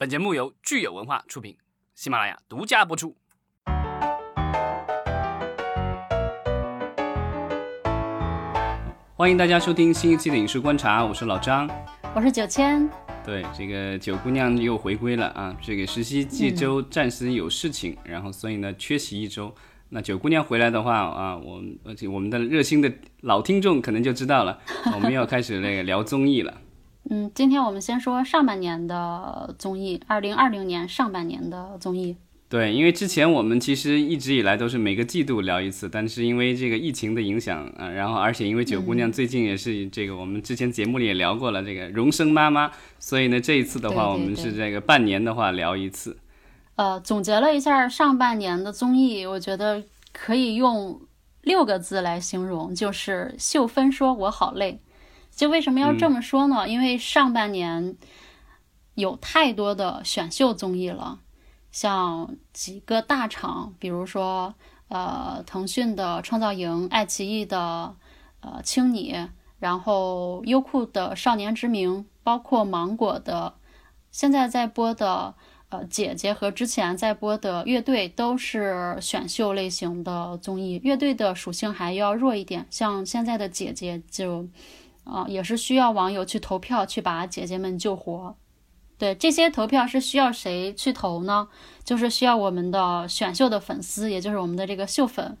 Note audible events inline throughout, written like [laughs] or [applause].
本节目由聚友文化出品，喜马拉雅独家播出。欢迎大家收听新一期的影视观察，我是老张，我是九千。对，这个九姑娘又回归了啊！这个实习季周暂时有事情，然后所以呢缺席一周。那九姑娘回来的话啊，我而且我们的热心的老听众可能就知道了，我们要开始那个聊综艺了。嗯，今天我们先说上半年的综艺，二零二零年上半年的综艺。对，因为之前我们其实一直以来都是每个季度聊一次，但是因为这个疫情的影响啊，然后而且因为九姑娘最近也是这个，我们之前节目里也聊过了这个荣升妈妈，所以呢这一次的话，我们是这个半年的话聊一次。呃，总结了一下上半年的综艺，我觉得可以用六个字来形容，就是秀芬说我好累。就为什么要这么说呢？因为上半年有太多的选秀综艺了。像几个大厂，比如说呃腾讯的创造营、爱奇艺的呃青你，然后优酷的少年之名，包括芒果的现在在播的呃姐姐和之前在播的乐队，都是选秀类型的综艺。乐队的属性还要弱一点，像现在的姐姐就啊也是需要网友去投票去把姐姐们救活。对这些投票是需要谁去投呢？就是需要我们的选秀的粉丝，也就是我们的这个秀粉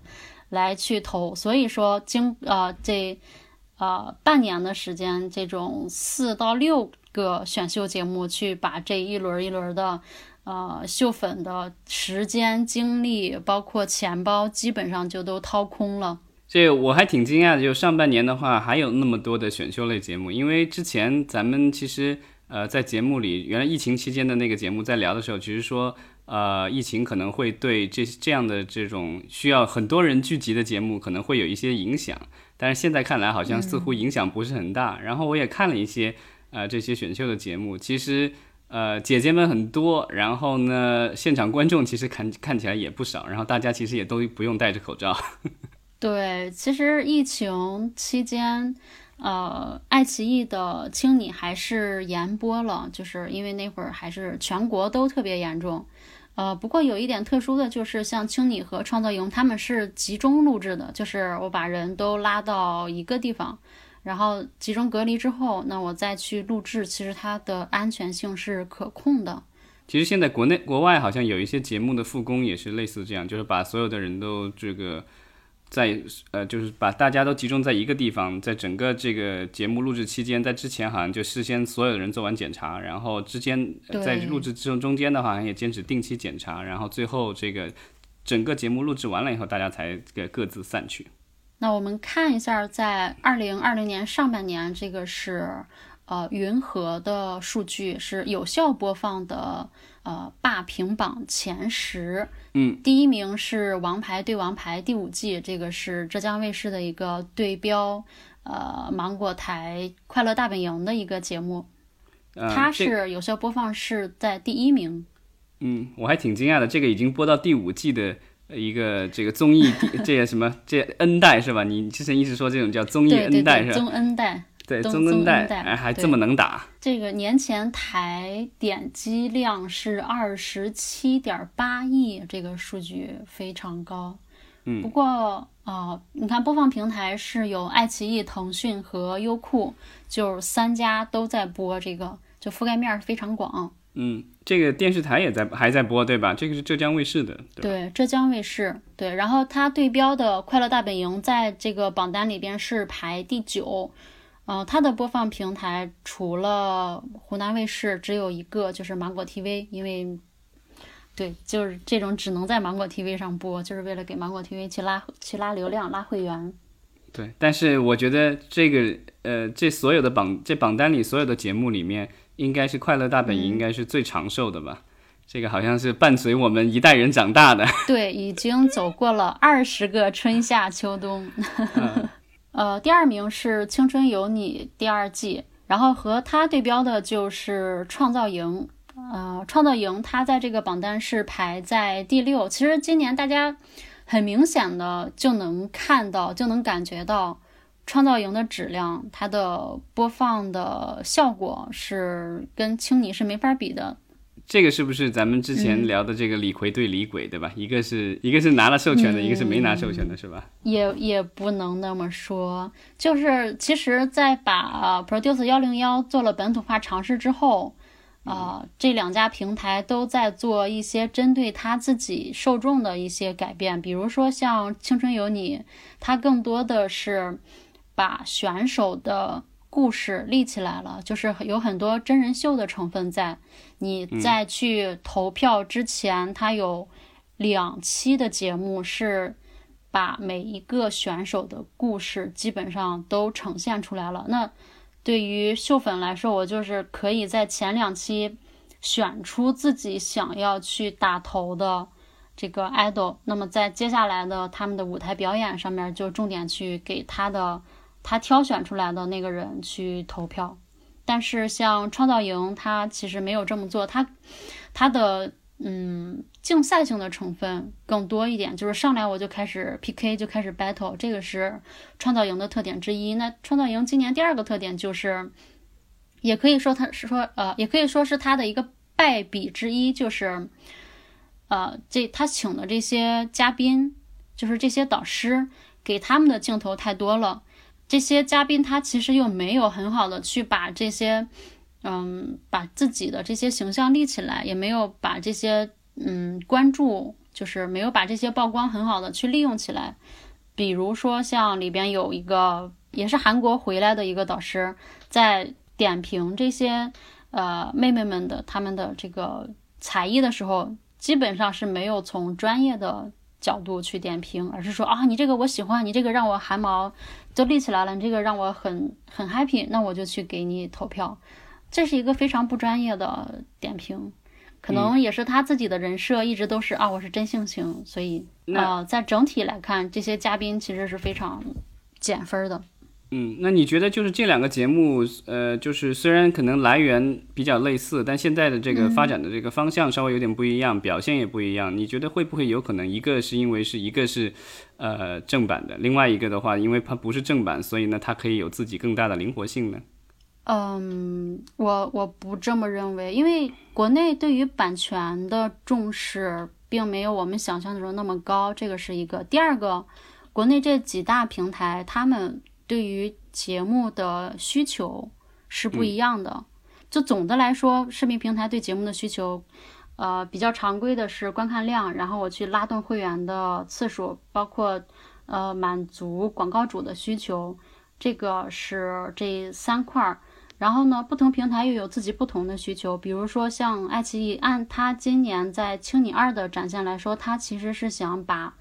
来去投。所以说，经呃这呃半年的时间，这种四到六个选秀节目去把这一轮一轮的呃秀粉的时间、精力，包括钱包，基本上就都掏空了。这我还挺惊讶的，就上半年的话还有那么多的选秀类节目，因为之前咱们其实。呃，在节目里，原来疫情期间的那个节目在聊的时候，其实说，呃，疫情可能会对这这样的这种需要很多人聚集的节目可能会有一些影响，但是现在看来好像似乎影响不是很大。然后我也看了一些呃这些选秀的节目，其实呃姐姐们很多，然后呢现场观众其实看看起来也不少，然后大家其实也都不用戴着口罩。对，其实疫情期间。呃，爱奇艺的《青你》还是延播了，就是因为那会儿还是全国都特别严重。呃，不过有一点特殊的就是，像《青你》和《创造营》他们是集中录制的，就是我把人都拉到一个地方，然后集中隔离之后，那我再去录制，其实它的安全性是可控的。其实现在国内国外好像有一些节目的复工也是类似这样，就是把所有的人都这个。在呃，就是把大家都集中在一个地方，在整个这个节目录制期间，在之前好像就事先所有的人做完检查，然后之间在录制之中中间的话，好像也坚持定期检查，然后最后这个整个节目录制完了以后，大家才给各自散去。那我们看一下，在二零二零年上半年，这个是呃云和的数据，是有效播放的。呃，霸屏榜前十，嗯，第一名是《王牌对王牌》第五季，这个是浙江卫视的一个对标，呃，芒果台《快乐大本营》的一个节目，它是有效播放是在第一名。嗯，我还挺惊讶的，这个已经播到第五季的一个这个综艺，[laughs] 这个什么这 N 代是吧？你之前一直说这种叫综艺 N 代是吧？综 N 代。对，中恩代哎，还这么能打。这个年前台点击量是二十七点八亿，这个数据非常高。嗯，不过啊，你看播放平台是有爱奇艺、腾讯和优酷，就三家都在播这个，就覆盖面非常广。嗯，这个电视台也在还在播，对吧？这个是浙江卫视的。对，浙江卫视。对，然后它对标的《快乐大本营》在这个榜单里边是排第九。嗯，它的播放平台除了湖南卫视只有一个，就是芒果 TV，因为，对，就是这种只能在芒果 TV 上播，就是为了给芒果 TV 去拉去拉流量、拉会员。对，但是我觉得这个呃，这所有的榜这榜单里所有的节目里面，应该是《快乐大本营》应该是最长寿的吧？这个好像是伴随我们一代人长大的。[laughs] 对，已经走过了二十个春夏秋冬。[laughs] 呃，第二名是《青春有你》第二季，然后和它对标的就是《创造营》。呃，《创造营》它在这个榜单是排在第六。其实今年大家很明显的就能看到，就能感觉到《创造营》的质量，它的播放的效果是跟青你是没法比的。这个是不是咱们之前聊的这个李逵对李鬼，对吧？一个是一个是拿了授权的，一个是没拿授权的，是吧？也也不能那么说，就是其实，在把 Produce 幺零幺做了本土化尝试之后，啊，这两家平台都在做一些针对他自己受众的一些改变，比如说像《青春有你》，它更多的是把选手的。故事立起来了，就是有很多真人秀的成分在。你在去投票之前，它有两期的节目是把每一个选手的故事基本上都呈现出来了。那对于秀粉来说，我就是可以在前两期选出自己想要去打头的这个 idol，那么在接下来的他们的舞台表演上面，就重点去给他的。他挑选出来的那个人去投票，但是像创造营，他其实没有这么做，他他的嗯竞赛性的成分更多一点，就是上来我就开始 PK 就开始 battle，这个是创造营的特点之一。那创造营今年第二个特点就是，也可以说他是说呃，也可以说是他的一个败笔之一，就是呃这他请的这些嘉宾，就是这些导师给他们的镜头太多了。这些嘉宾他其实又没有很好的去把这些，嗯，把自己的这些形象立起来，也没有把这些嗯关注，就是没有把这些曝光很好的去利用起来。比如说像里边有一个也是韩国回来的一个导师，在点评这些呃妹妹们的他们的这个才艺的时候，基本上是没有从专业的。角度去点评，而是说啊，你这个我喜欢，你这个让我汗毛都立起来了，你这个让我很很 happy，那我就去给你投票。这是一个非常不专业的点评，可能也是他自己的人设一直都是啊，我是真性情，所以啊，在整体来看，这些嘉宾其实是非常减分的。嗯，那你觉得就是这两个节目，呃，就是虽然可能来源比较类似，但现在的这个发展的这个方向稍微有点不一样，表现也不一样。你觉得会不会有可能一个是因为是一个是，呃，正版的，另外一个的话，因为它不是正版，所以呢，它可以有自己更大的灵活性呢？嗯，我我不这么认为，因为国内对于版权的重视并没有我们想象中那么高，这个是一个。第二个，国内这几大平台他们。对于节目的需求是不一样的。就总的来说，视频平台对节目的需求，呃，比较常规的是观看量，然后我去拉动会员的次数，包括呃满足广告主的需求，这个是这三块儿。然后呢，不同平台又有自己不同的需求。比如说像爱奇艺，按它今年在《青你二》的展现来说，它其实是想把《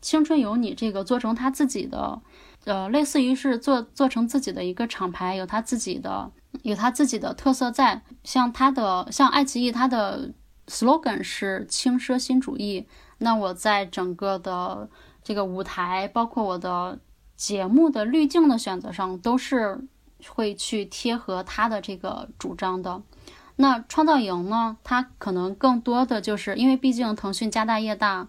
青春有你》这个做成他自己的。呃，类似于是做做成自己的一个厂牌，有他自己的有他自己的特色在。像他的像爱奇艺，它的 slogan 是轻奢新主义。那我在整个的这个舞台，包括我的节目的滤镜的选择上，都是会去贴合他的这个主张的。那创造营呢，它可能更多的就是因为毕竟腾讯家大业大。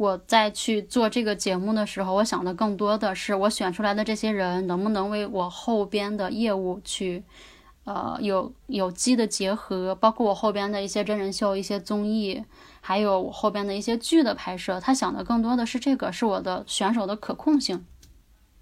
我在去做这个节目的时候，我想的更多的是我选出来的这些人能不能为我后边的业务去，呃，有有机的结合，包括我后边的一些真人秀、一些综艺，还有我后边的一些剧的拍摄。他想的更多的是这个，是我的选手的可控性。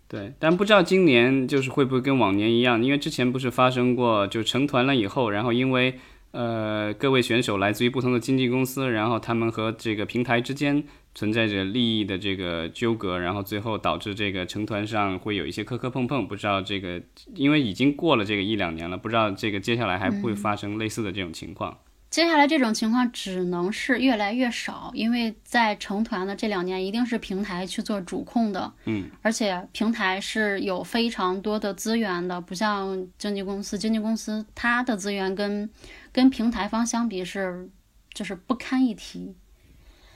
对，但不知道今年就是会不会跟往年一样，因为之前不是发生过，就成团了以后，然后因为呃各位选手来自于不同的经纪公司，然后他们和这个平台之间。存在着利益的这个纠葛，然后最后导致这个成团上会有一些磕磕碰碰。不知道这个，因为已经过了这个一两年了，不知道这个接下来还会发生类似的这种情况。接下来这种情况只能是越来越少，因为在成团的这两年，一定是平台去做主控的。嗯，而且平台是有非常多的资源的，不像经纪公司，经纪公司它的资源跟跟平台方相比是就是不堪一提。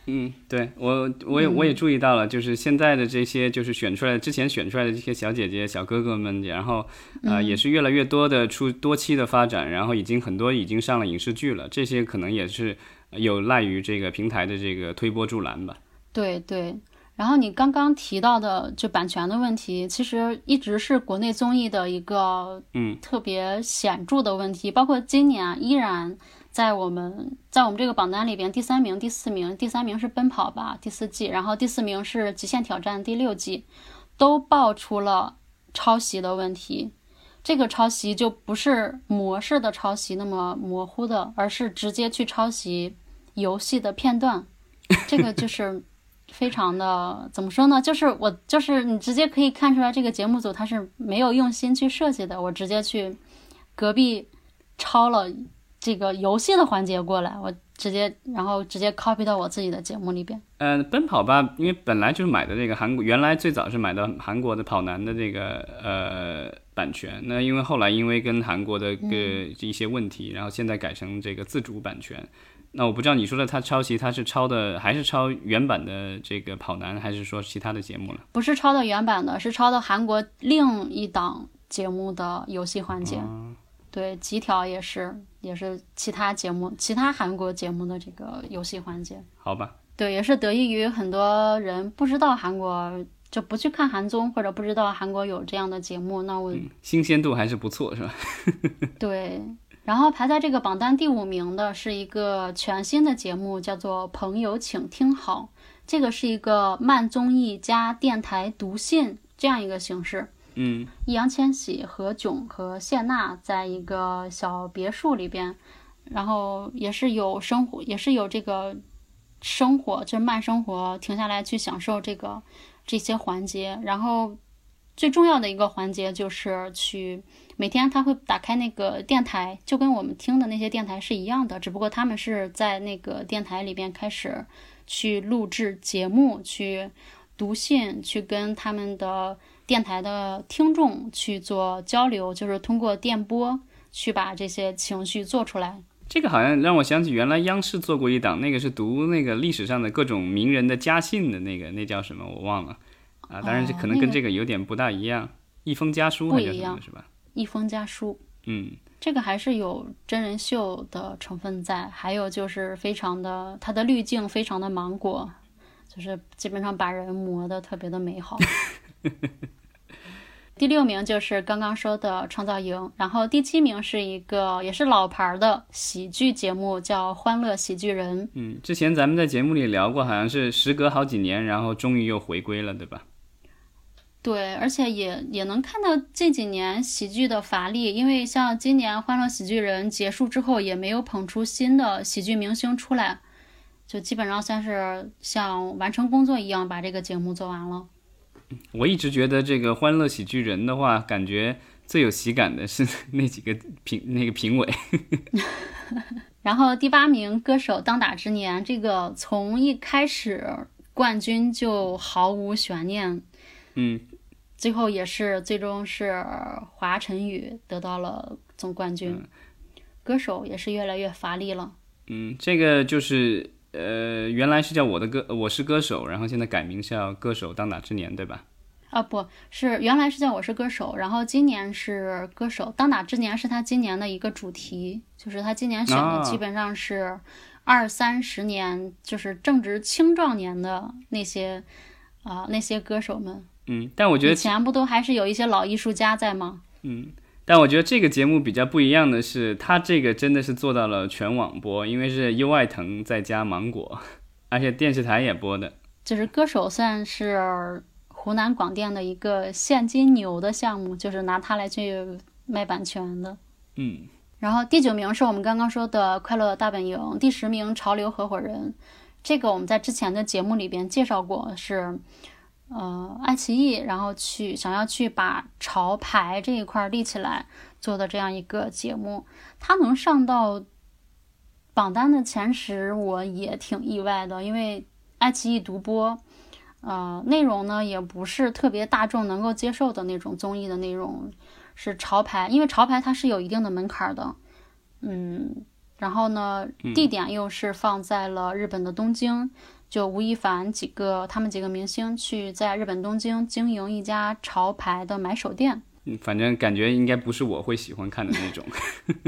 嗯，对我，我也我也注意到了，就是现在的这些，就是选出来之前选出来的这些小姐姐、小哥哥们，然后呃，也是越来越多的出多期的发展，然后已经很多已经上了影视剧了，这些可能也是有赖于这个平台的这个推波助澜吧。对对，然后你刚刚提到的就版权的问题，其实一直是国内综艺的一个嗯特别显著的问题，包括今年依然。在我们在我们这个榜单里边，第三名、第四名，第三名是《奔跑吧》第四季，然后第四名是《极限挑战》第六季，都爆出了抄袭的问题。这个抄袭就不是模式的抄袭那么模糊的，而是直接去抄袭游戏的片段。这个就 [laughs] 是非常的怎么说呢？就是我就是你直接可以看出来，这个节目组他是没有用心去设计的。我直接去隔壁抄了这个游戏的环节过来，我直接然后直接 copy 到我自己的节目里边。嗯，奔跑吧，因为本来就是买的这个韩国，原来最早是买的韩国的跑男的这个呃版权，那因为后来因为跟韩国的个一些问题，然后现在改成这个自主版权。那我不知道你说的他抄袭，他是抄的还是抄原版的这个跑男，还是说其他的节目了？不是抄的原版的，是抄的韩国另一档节目的游戏环节。对，极条也是，也是其他节目、其他韩国节目的这个游戏环节。好吧。对，也是得益于很多人不知道韩国，就不去看韩综，或者不知道韩国有这样的节目。那我新鲜度还是不错，是吧？[laughs] 对。然后排在这个榜单第五名的是一个全新的节目，叫做《朋友，请听好》。这个是一个慢综艺加电台读信这样一个形式。嗯，易烊千玺、何炅和谢娜在一个小别墅里边，然后也是有生活，也是有这个生活，就是慢生活，停下来去享受这个这些环节。然后最重要的一个环节就是去。每天他会打开那个电台，就跟我们听的那些电台是一样的，只不过他们是在那个电台里边开始去录制节目，去读信，去跟他们的电台的听众去做交流，就是通过电波去把这些情绪做出来。这个好像让我想起原来央视做过一档，那个是读那个历史上的各种名人的家信的那个，那叫什么我忘了啊。当然这可能跟这个有点不大一样，一封家书还是什么，是吧？一封家书，嗯，这个还是有真人秀的成分在，还有就是非常的，它的滤镜非常的芒果，就是基本上把人磨得特别的美好。[laughs] [laughs] 第六名就是刚刚说的创造营，然后第七名是一个也是老牌的喜剧节目，叫《欢乐喜剧人》。嗯，之前咱们在节目里聊过，好像是时隔好几年，然后终于又回归了，对吧？对，而且也也能看到这几年喜剧的乏力，因为像今年《欢乐喜剧人》结束之后，也没有捧出新的喜剧明星出来，就基本上算是像完成工作一样把这个节目做完了。我一直觉得这个《欢乐喜剧人》的话，感觉最有喜感的是那几个评那个评委。[laughs] 然后第八名歌手当打之年，这个从一开始冠军就毫无悬念。嗯。最后也是最终是华晨宇得到了总冠军，歌手也是越来越乏力了。嗯，这个就是呃，原来是叫我的歌，我是歌手，然后现在改名叫歌手当打之年，对吧？啊，不是，原来是叫我是歌手，然后今年是歌手当打之年，是他今年的一个主题，就是他今年选的基本上是二三十年，就是正值青壮年的那些啊那些歌手们。嗯，但我觉得以前不都还是有一些老艺术家在吗？嗯，但我觉得这个节目比较不一样的是，它这个真的是做到了全网播，因为是优爱腾再加芒果，[laughs] 而且电视台也播的。就是歌手算是湖南广电的一个现金牛的项目，就是拿它来去卖版权的。嗯，然后第九名是我们刚刚说的《快乐大本营》，第十名《潮流合伙人》，这个我们在之前的节目里边介绍过，是。呃，爱奇艺，然后去想要去把潮牌这一块立起来做的这样一个节目，它能上到榜单的前十，我也挺意外的。因为爱奇艺独播，呃，内容呢也不是特别大众能够接受的那种综艺的内容，是潮牌，因为潮牌它是有一定的门槛的，嗯，然后呢，地点又是放在了日本的东京。就吴亦凡几个，他们几个明星去在日本东京经营一家潮牌的买手店。嗯，反正感觉应该不是我会喜欢看的那种。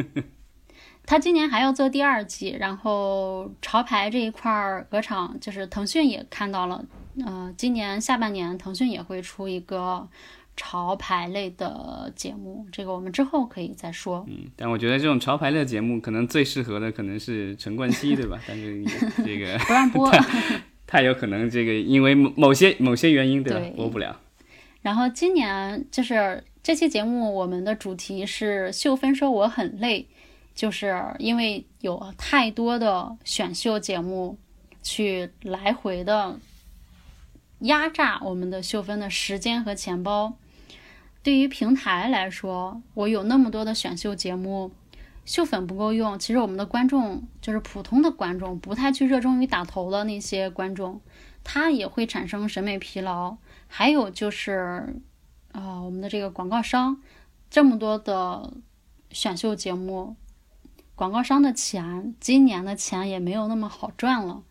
[laughs] 他今年还要做第二季，然后潮牌这一块儿，鹅厂就是腾讯也看到了。呃，今年下半年腾讯也会出一个潮牌类的节目，这个我们之后可以再说。嗯，但我觉得这种潮牌类的节目，可能最适合的可能是陈冠希，对吧？但是这个 [laughs] 不让播，[laughs] 太有可能这个因为某某些某些原因，对吧？对播不了。然后今年就是这期节目，我们的主题是秀芬说我很累，就是因为有太多的选秀节目去来回的压榨我们的秀芬的时间和钱包。对于平台来说，我有那么多的选秀节目，秀粉不够用。其实我们的观众就是普通的观众，不太去热衷于打头的那些观众，他也会产生审美疲劳。还有就是，啊、我们的这个广告商，这么多的选秀节目，广告商的钱，今年的钱也没有那么好赚了。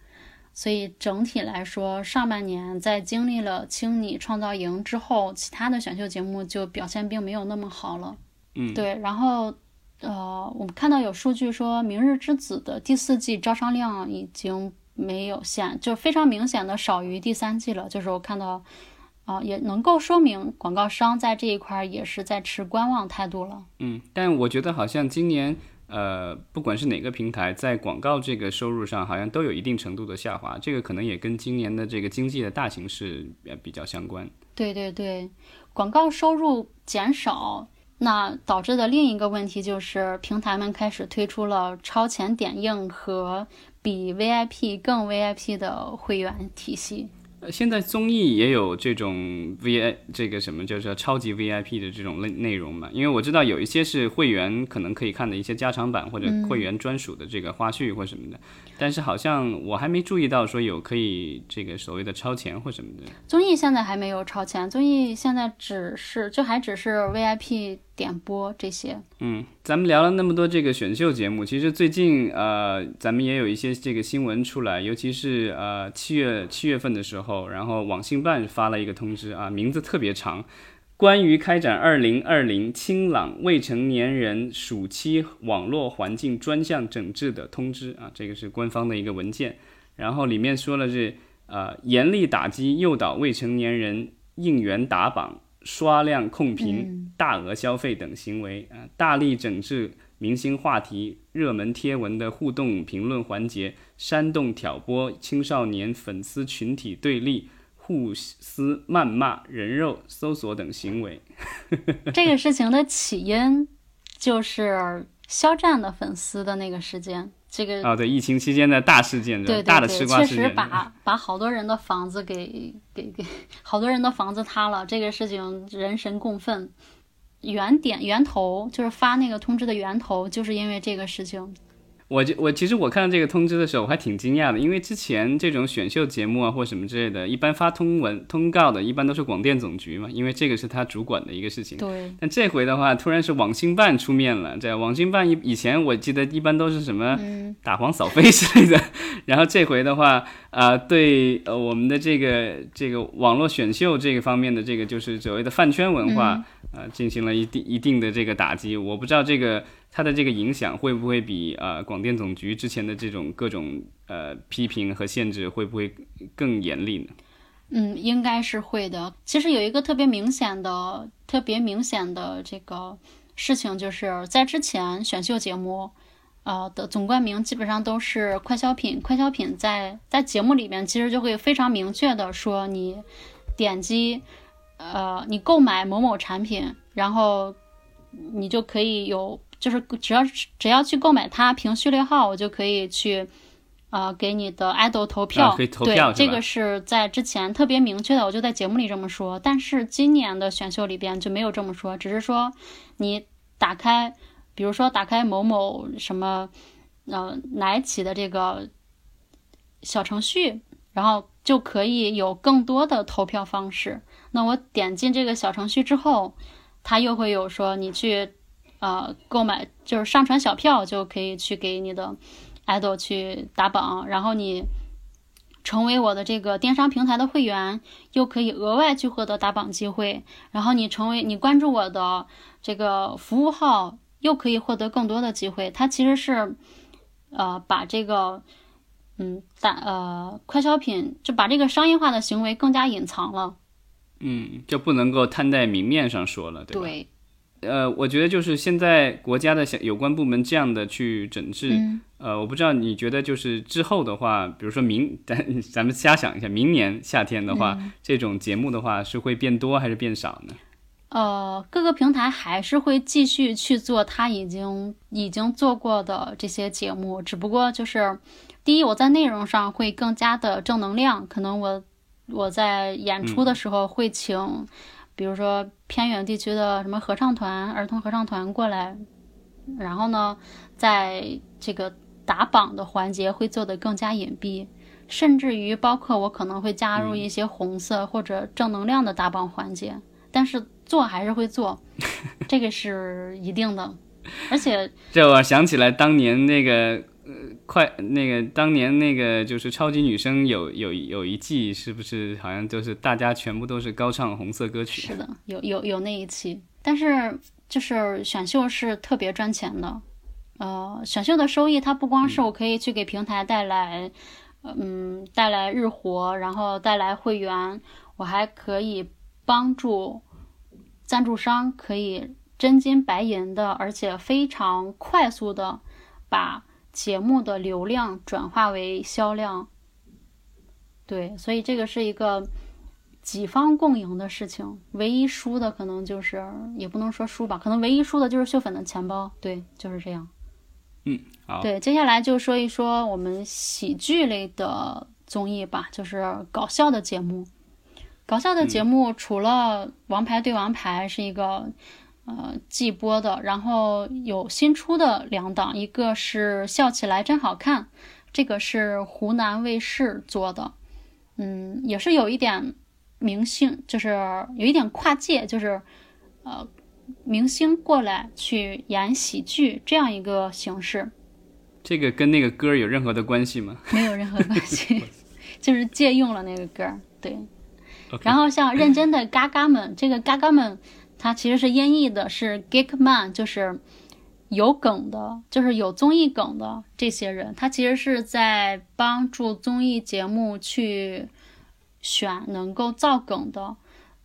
所以整体来说，上半年在经历了清理创造营之后，其他的选秀节目就表现并没有那么好了。嗯，对，然后呃，我们看到有数据说，《明日之子》的第四季招商量已经没有限，就非常明显的少于第三季了。就是我看到，啊、也能够说明广告商在这一块儿也是在持观望态度了。嗯，但我觉得好像今年，呃，不管是哪个平台，在广告这个收入上，好像都有一定程度的下滑。这个可能也跟今年的这个经济的大形势也比较相关。对对对，广告收入减少，那导致的另一个问题就是平台们开始推出了超前点映和比 VIP 更 VIP 的会员体系。呃，现在综艺也有这种 V I 这个什么叫做超级 VIP 的这种内内容嘛？因为我知道有一些是会员可能可以看的一些加长版或者会员专属的这个花絮或什么的，但是好像我还没注意到说有可以这个所谓的超前或什么的。综艺现在还没有超前，综艺现在只是就还只是 VIP 点播这些。嗯，咱们聊了那么多这个选秀节目，其实最近呃，咱们也有一些这个新闻出来，尤其是呃七月七月份的时候，然后网信办发了一个通知啊，名字特别长，关于开展二零二零清朗未成年人暑期网络环境专项整治的通知啊，这个是官方的一个文件，然后里面说了是呃严厉打击诱导未成年人应援打榜。刷量控评、大额消费等行为啊，大力整治明星话题、热门贴文的互动评论环节，煽动挑拨青少年粉丝群体对立、互撕、谩骂、人肉搜索等行为。[laughs] 这个事情的起因就是肖战的粉丝的那个事件。这个啊，对，疫情期间的大事件，对对大的对，吃瓜事件，确实把把好多人的房子给给给好多人的房子塌了，这个事情人神共愤。原点源头就是发那个通知的源头，就是因为这个事情。我就我其实我看到这个通知的时候，我还挺惊讶的，因为之前这种选秀节目啊或什么之类的，一般发通文通告的，一般都是广电总局嘛，因为这个是他主管的一个事情。对，但这回的话，突然是网信办出面了。这网信办以以前我记得一般都是什么打黄扫非 [laughs] 之类的，然后这回的话，啊、对呃我们的这个这个网络选秀这个方面的这个就是所谓的饭圈文化，呃，进行了一定一定的这个打击。我不知道这个它的这个影响会不会比呃广电总局之前的这种各种呃批评和限制会不会更严厉呢？嗯，应该是会的。其实有一个特别明显的、特别明显的这个事情，就是在之前选秀节目，呃的总冠名基本上都是快消品。快消品在在节目里面其实就会非常明确的说，你点击，呃，你购买某某产品，然后你就可以有，就是只要只要去购买它，凭序列号，我就可以去。呃，给你的 idol 投票，啊可以投票对，这个是在之前特别明确的，我就在节目里这么说。但是今年的选秀里边就没有这么说，只是说你打开，比如说打开某某什么，呃，奶企的这个小程序，然后就可以有更多的投票方式。那我点进这个小程序之后，它又会有说你去呃购买，就是上传小票就可以去给你的 idol 去打榜，然后你成为我的这个电商平台的会员，又可以额外去获得打榜机会。然后你成为你关注我的这个服务号，又可以获得更多的机会。它其实是呃把这个嗯打呃快消品就把这个商业化的行为更加隐藏了。嗯，就不能够摊在明面上说了，对吧？对，呃，我觉得就是现在国家的有关部门这样的去整治，嗯。呃，我不知道你觉得就是之后的话，比如说明咱 [laughs] 咱们瞎想一下，明年夏天的话，这种节目的话是会变多还是变少呢？呃，各个平台还是会继续去做他已经已经做过的这些节目，只不过就是，第一，我在内容上会更加的正能量，可能我我在演出的时候会请，比如说偏远地区的什么合唱团、儿童合唱团过来，然后呢，在这个打榜的环节会做得更加隐蔽。甚至于包括我可能会加入一些红色或者正能量的打榜环节，但是做还是会做，这个是一定的。而且 [laughs] 这我想起来当年那个呃快那个当年那个就是超级女声有有有一季是不是好像就是大家全部都是高唱红色歌曲？是的，有有有那一期，但是就是选秀是特别赚钱的，呃，选秀的收益它不光是我可以去给平台带来，嗯，带来日活，然后带来会员，我还可以帮助赞助商可以真金白银的，而且非常快速的把节目的流量转化为销量。对，所以这个是一个几方共赢的事情。唯一输的可能就是，也不能说输吧，可能唯一输的就是秀粉的钱包。对，就是这样。嗯好，对，接下来就说一说我们喜剧类的综艺吧，就是搞笑的节目。搞笑的节目除了《王牌对王牌》是一个呃季播的，然后有新出的两档，一个是《笑起来真好看》，这个是湖南卫视做的，嗯，也是有一点明星，就是有一点跨界，就是呃明星过来去演喜剧这样一个形式。这个跟那个歌有任何的关系吗？[laughs] 没有任何关系，[laughs] 就是借用了那个歌儿。对然后像认真的嘎嘎们，这个嘎嘎们，它其实是音译的，是 geek man，就是有梗的，就是有综艺梗的这些人，他其实是在帮助综艺节目去选能够造梗的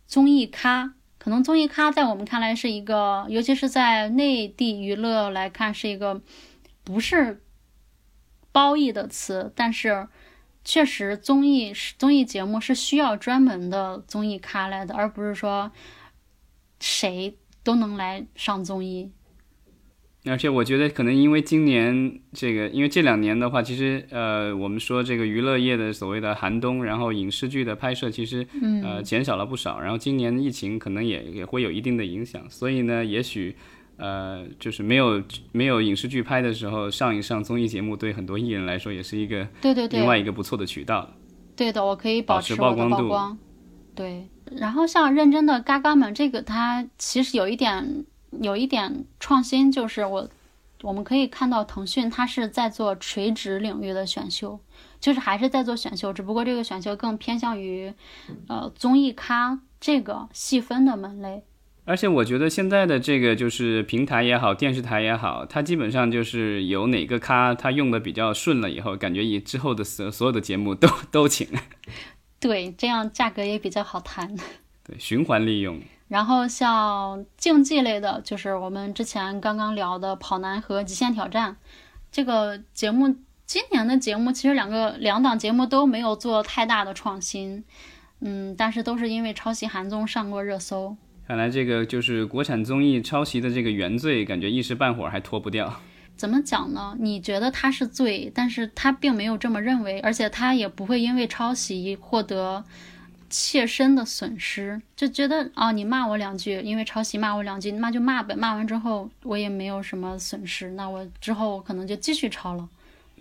综艺咖。可能综艺咖在我们看来是一个，尤其是在内地娱乐来看，是一个不是褒义的词，但是确实综艺是综艺节目是需要专门的综艺咖来的，而不是说谁都能来上综艺。而且我觉得可能因为今年这个，因为这两年的话，其实呃，我们说这个娱乐业的所谓的寒冬，然后影视剧的拍摄其实呃减少了不少，然后今年疫情可能也也会有一定的影响，所以呢，也许呃就是没有没有影视剧拍的时候，上一上综艺节目，对很多艺人来说也是一个对对对，另外一个不错的渠道。对的，我可以保保持曝光度曝光。对，然后像认真的嘎嘎们，这个它其实有一点有一点创新，就是我我们可以看到腾讯它是在做垂直领域的选秀，就是还是在做选秀，只不过这个选秀更偏向于呃综艺咖这个细分的门类。而且我觉得现在的这个就是平台也好，电视台也好，它基本上就是有哪个咖它用的比较顺了以后，感觉以之后的所所有的节目都都请，对，这样价格也比较好谈。[laughs] 对，循环利用。然后像竞技类的，就是我们之前刚刚聊的跑男和极限挑战这个节目，今年的节目其实两个两档节目都没有做太大的创新，嗯，但是都是因为抄袭韩综上过热搜。看来这个就是国产综艺抄袭的这个原罪，感觉一时半会儿还脱不掉。怎么讲呢？你觉得他是罪，但是他并没有这么认为，而且他也不会因为抄袭获得切身的损失，就觉得哦，你骂我两句，因为抄袭骂我两句，骂就骂呗。骂完之后我也没有什么损失，那我之后我可能就继续抄了。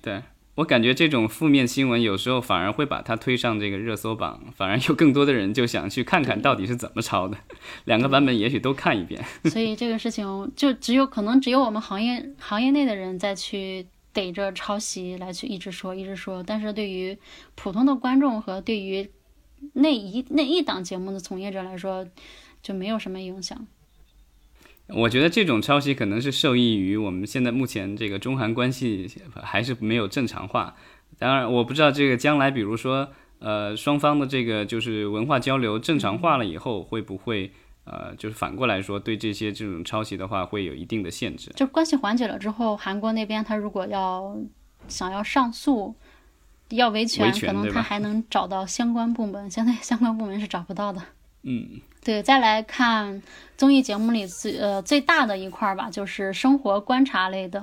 对我感觉这种负面新闻有时候反而会把它推上这个热搜榜，反而有更多的人就想去看看到底是怎么抄的，两个版本也许都看一遍。所以这个事情就只有可能只有我们行业行业内的人再去逮着抄袭来去一直说一直说，但是对于普通的观众和对于那一那一档节目的从业者来说，就没有什么影响。我觉得这种抄袭可能是受益于我们现在目前这个中韩关系还是没有正常化。当然，我不知道这个将来，比如说呃，双方的这个就是文化交流正常化了以后，会不会呃，就是反过来说，对这些这种抄袭的话，会有一定的限制？就关系缓解了之后，韩国那边他如果要想要上诉，要维权，可能他还能找到相关部门，现在相关部门是找不到的。嗯，对，再来看综艺节目里最呃最大的一块吧，就是生活观察类的，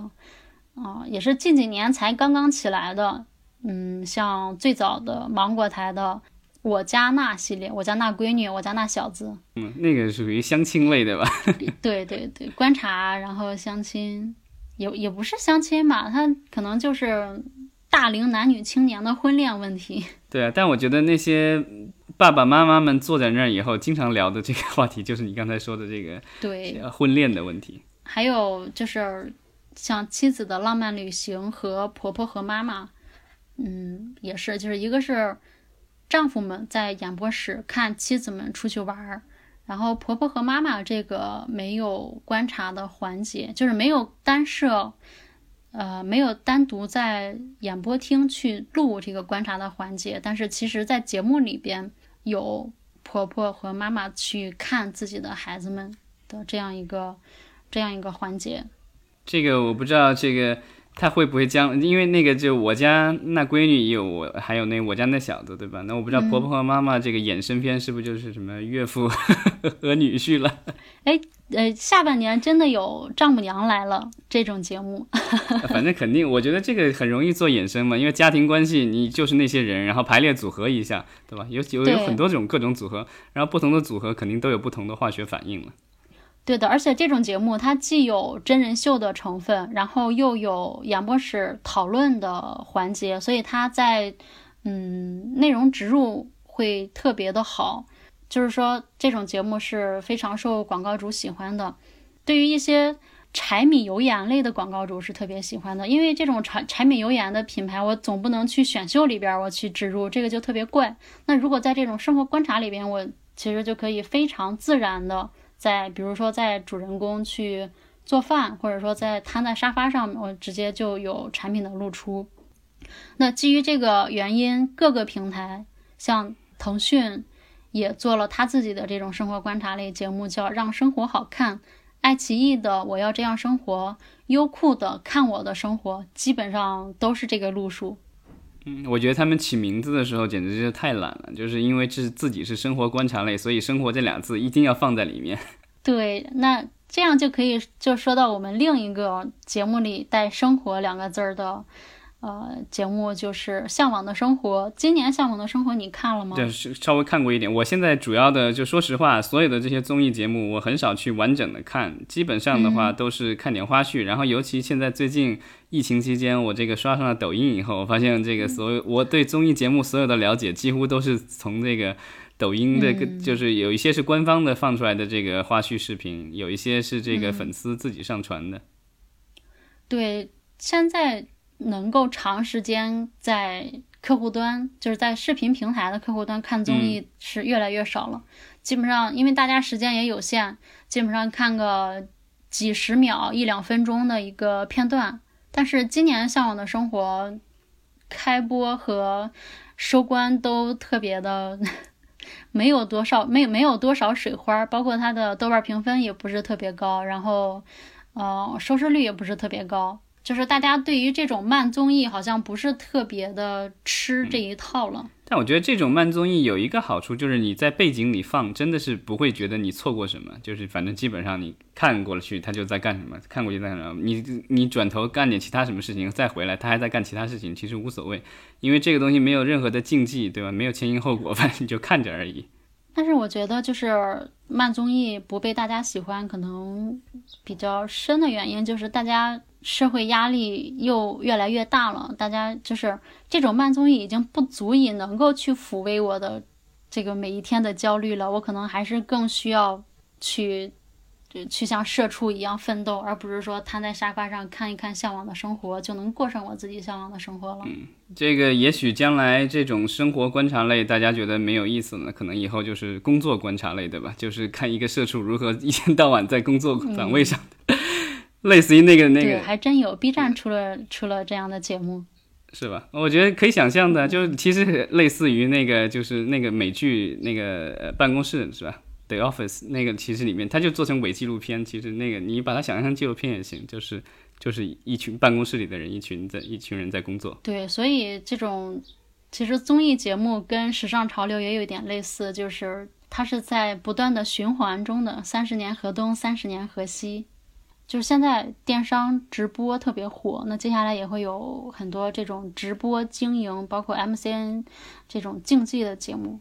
啊，也是近几年才刚刚起来的。嗯，像最早的芒果台的《我家那》系列，《我家那闺女》，《我家那小子》。嗯，那个属于相亲类的吧？[laughs] 对对对，观察，然后相亲，也也不是相亲吧，他可能就是大龄男女青年的婚恋问题。对啊，但我觉得那些爸爸妈妈们坐在那儿以后，经常聊的这个话题，就是你刚才说的这个对婚恋的问题。还有就是像《妻子的浪漫旅行》和《婆婆和妈妈》。嗯，也是，就是一个是丈夫们在演播室看妻子们出去玩儿，然后婆婆和妈妈这个没有观察的环节，就是没有单设，呃，没有单独在演播厅去录这个观察的环节，但是其实在节目里边有婆婆和妈妈去看自己的孩子们的这样一个这样一个环节。这个我不知道这个。他会不会将？因为那个就我家那闺女也有我，还有那我家那小子，对吧？那我不知道婆婆和妈妈这个衍生片是不是就是什么岳父 [laughs] 和女婿了？[laughs] 哎，呃，下半年真的有丈母娘来了这种节目？[laughs] 反正肯定，我觉得这个很容易做衍生嘛，因为家庭关系你就是那些人，然后排列组合一下，对吧？有有有很多种各种组合，然后不同的组合肯定都有不同的化学反应了。对的，而且这种节目它既有真人秀的成分，然后又有演播室讨论的环节，所以它在嗯内容植入会特别的好。就是说，这种节目是非常受广告主喜欢的。对于一些柴米油盐类的广告主是特别喜欢的，因为这种柴柴米油盐的品牌，我总不能去选秀里边我去植入，这个就特别怪。那如果在这种生活观察里边，我其实就可以非常自然的。在比如说，在主人公去做饭，或者说在瘫在沙发上，我直接就有产品的露出。那基于这个原因，各个平台像腾讯也做了他自己的这种生活观察类节目，叫《让生活好看》；爱奇艺的《我要这样生活》，优酷的《看我的生活》，基本上都是这个路数。嗯，我觉得他们起名字的时候简直就是太懒了，就是因为这自己是生活观察类，所以“生活”这俩字一定要放在里面。[laughs] 对，那这样就可以就说到我们另一个节目里带“生活”两个字儿的。呃，节目就是《向往的生活》。今年《向往的生活》你看了吗？对，是稍微看过一点。我现在主要的，就说实话，所有的这些综艺节目，我很少去完整的看，基本上的话都是看点花絮。然后，尤其现在最近疫情期间，我这个刷上了抖音以后，我发现这个所有我对综艺节目所有的了解，几乎都是从这个抖音的，就是有一些是官方的放出来的这个花絮视频，有一些是这个粉丝自己上传的。对，现在。能够长时间在客户端，就是在视频平台的客户端看综艺是越来越少了。基本上，因为大家时间也有限，基本上看个几十秒、一两分钟的一个片段。但是今年《向往的生活》开播和收官都特别的 [laughs] 没有多少，没没有多少水花，包括它的豆瓣评分也不是特别高，然后，呃，收视率也不是特别高。就是大家对于这种慢综艺好像不是特别的吃这一套了。但我觉得这种慢综艺有一个好处，就是你在背景里放，真的是不会觉得你错过什么。就是反正基本上你看过了去，他就在干什么；看过去在干什么。你你转头干点其他什么事情，再回来他还在干其他事情，其实无所谓，因为这个东西没有任何的禁忌，对吧？没有前因后果，反正你就看着而已。但是我觉得，就是慢综艺不被大家喜欢，可能比较深的原因就是大家社会压力又越来越大了。大家就是这种慢综艺已经不足以能够去抚慰我的这个每一天的焦虑了。我可能还是更需要去。去像社畜一样奋斗，而不是说瘫在沙发上看一看向往的生活就能过上我自己向往的生活了。嗯，这个也许将来这种生活观察类大家觉得没有意思呢，可能以后就是工作观察类，对吧？就是看一个社畜如何一天到晚在工作岗位上，类似于那个那个，还真有 B 站出了出了这样的节目。是吧？我觉得可以想象的，就是其实类似于那个，就是那个美剧那个呃办公室是吧？The Office 那个其实里面，它就做成伪纪录片，其实那个你把它想象成纪录片也行，就是就是一群办公室里的人，一群在一群人在工作。对，所以这种其实综艺节目跟时尚潮流也有一点类似，就是它是在不断的循环中的，三十年河东，三十年河西。就是现在电商直播特别火，那接下来也会有很多这种直播经营，包括 MCN 这种竞技的节目。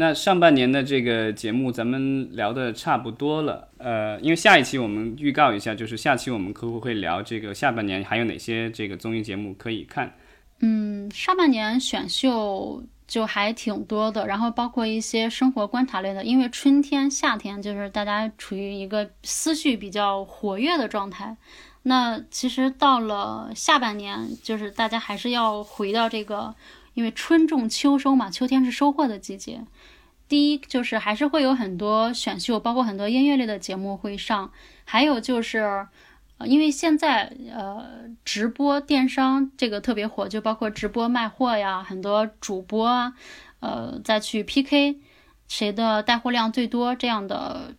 那上半年的这个节目咱们聊的差不多了，呃，因为下一期我们预告一下，就是下期我们客户会聊这个下半年还有哪些这个综艺节目可以看。嗯，上半年选秀。就还挺多的，然后包括一些生活观察类的，因为春天、夏天就是大家处于一个思绪比较活跃的状态。那其实到了下半年，就是大家还是要回到这个，因为春种秋收嘛，秋天是收获的季节。第一就是还是会有很多选秀，包括很多音乐类的节目会上，还有就是。因为现在呃，直播电商这个特别火，就包括直播卖货呀，很多主播啊，呃，再去 PK 谁的带货量最多这样的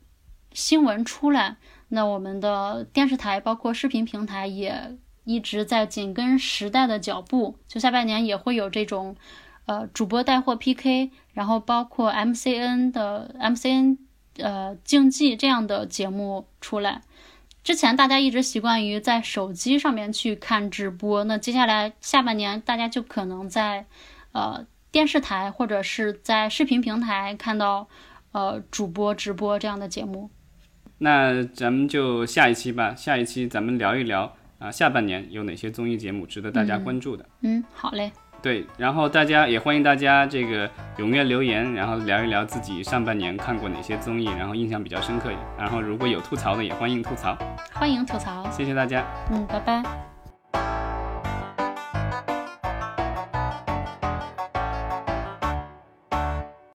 新闻出来，那我们的电视台包括视频平台也一直在紧跟时代的脚步，就下半年也会有这种呃主播带货 PK，然后包括 MCN 的 MCN 呃竞技这样的节目出来。之前大家一直习惯于在手机上面去看直播，那接下来下半年大家就可能在，呃电视台或者是在视频平台看到，呃主播直播这样的节目。那咱们就下一期吧，下一期咱们聊一聊啊下半年有哪些综艺节目值得大家关注的。嗯，好嘞。对，然后大家也欢迎大家这个踊跃留言，然后聊一聊自己上半年看过哪些综艺，然后印象比较深刻。然后如果有吐槽的，也欢迎吐槽，欢迎吐槽，谢谢大家，嗯，拜拜。